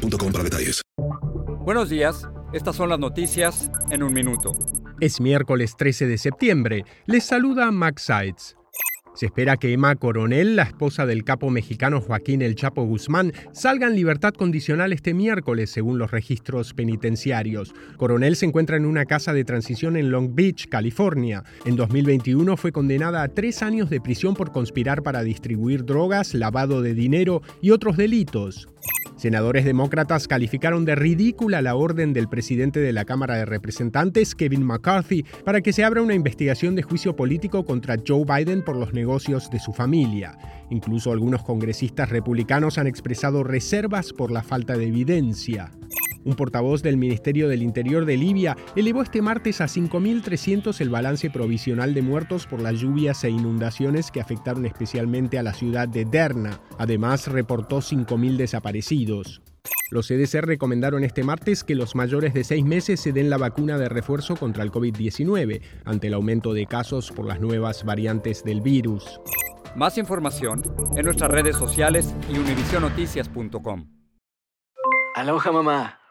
boostmobile.com para detalles. Buenos días, estas son las noticias en un minuto. Es miércoles 13 de septiembre. Les saluda Max Sides. Se espera que Emma Coronel, la esposa del capo mexicano Joaquín El Chapo Guzmán, salga en libertad condicional este miércoles, según los registros penitenciarios. Coronel se encuentra en una casa de transición en Long Beach, California. En 2021 fue condenada a tres años de prisión por conspirar para distribuir drogas, lavado de dinero y otros delitos. Senadores demócratas calificaron de ridícula la orden del presidente de la Cámara de Representantes, Kevin McCarthy, para que se abra una investigación de juicio político contra Joe Biden por los negocios de su familia. Incluso algunos congresistas republicanos han expresado reservas por la falta de evidencia. Un portavoz del Ministerio del Interior de Libia elevó este martes a 5.300 el balance provisional de muertos por las lluvias e inundaciones que afectaron especialmente a la ciudad de Derna. Además, reportó 5.000 desaparecidos. Los CDC recomendaron este martes que los mayores de seis meses se den la vacuna de refuerzo contra el COVID-19 ante el aumento de casos por las nuevas variantes del virus. Más información en nuestras redes sociales y univisionoticias.com. Aloha mamá.